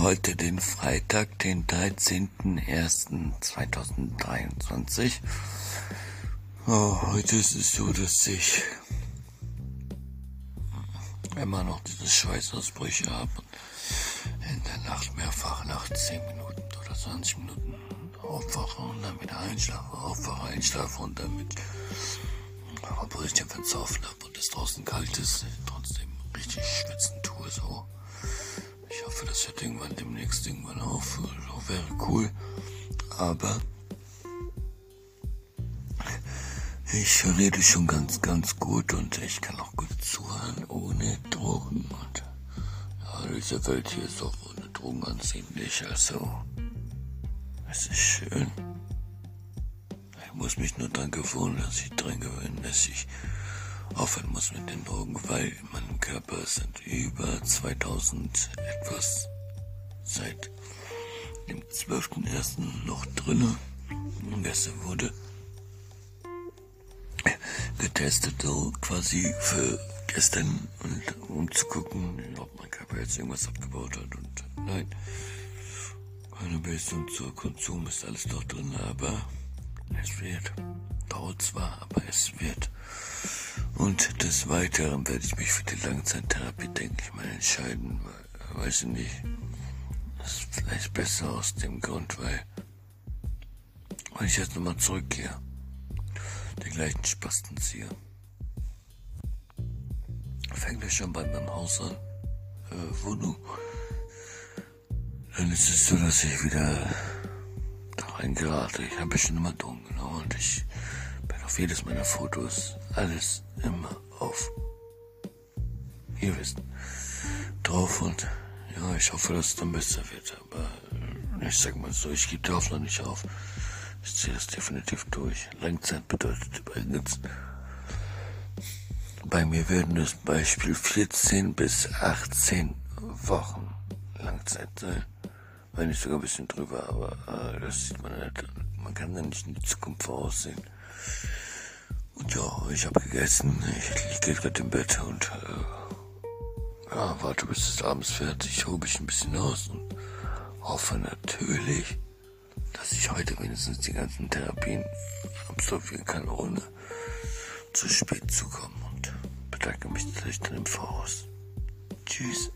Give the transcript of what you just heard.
heute den Freitag, den 13.01.2023. Oh, heute ist es so, dass ich immer noch diese Schweißausbrüche habe in der Nacht mehrfach nach 10 Minuten oder 20 Minuten aufwache und dann wieder einschlafe, aufwache, einschlafe und damit obwohl ich den Fenster habe und es draußen kalt ist, trotzdem richtig schwitzen tue so. Hoffe, das hört irgendwann demnächst irgendwann auf. So wäre cool. Aber ich rede schon ganz, ganz gut und ich kann auch gut zuhören ohne Drogen. Und ja, diese Welt hier ist auch ohne Drogen ansehnlich. Also, es ist schön. Ich muss mich nur dran gewöhnen, dass ich dran gewöhnen, dass ich aufhören muss mit den Drogen, weil in meinem Körper sind über 2000 etwas seit dem 12.01. noch drinne. Und gestern wurde getestet, so quasi für gestern, und, um zu gucken, ob mein Körper jetzt irgendwas abgebaut hat. Und nein, Cannabis und so Konsum ist alles doch drin, aber es wird. Dauert zwar, aber es wird. Und des Weiteren werde ich mich für die Langzeittherapie, denke ich mal, entscheiden. Weil, weiß ich nicht. Das ist vielleicht besser aus dem Grund, weil, wenn ich jetzt nochmal zurückgehe, den gleichen Spasten ziehe. Fängt ja schon bei meinem Haus an, äh, Wohnung. Dann ist es so, dass ich wieder da reingerate. Ich habe schon immer genommen und ich auf jedes meiner Fotos alles immer auf. Ihr wisst, drauf und ja, ich hoffe, dass es dann besser wird. Aber ich sag mal so, ich gebe die Hoffnung nicht auf. Ich ziehe das definitiv durch. Langzeit bedeutet übrigens, bei mir werden das Beispiel 14 bis 18 Wochen Langzeit sein. Wenn nicht sogar ein bisschen drüber, aber äh, das sieht man nicht. Man kann da nicht in die Zukunft voraussehen. Und ja, ich habe gegessen. Ich liege gerade im Bett und äh, ja, warte bis es abends fertig, hole ich ein bisschen aus und hoffe natürlich, dass ich heute wenigstens die ganzen Therapien absolvieren kann, ohne zu spät zu kommen. Und bedanke mich natürlich dann im Voraus. Tschüss.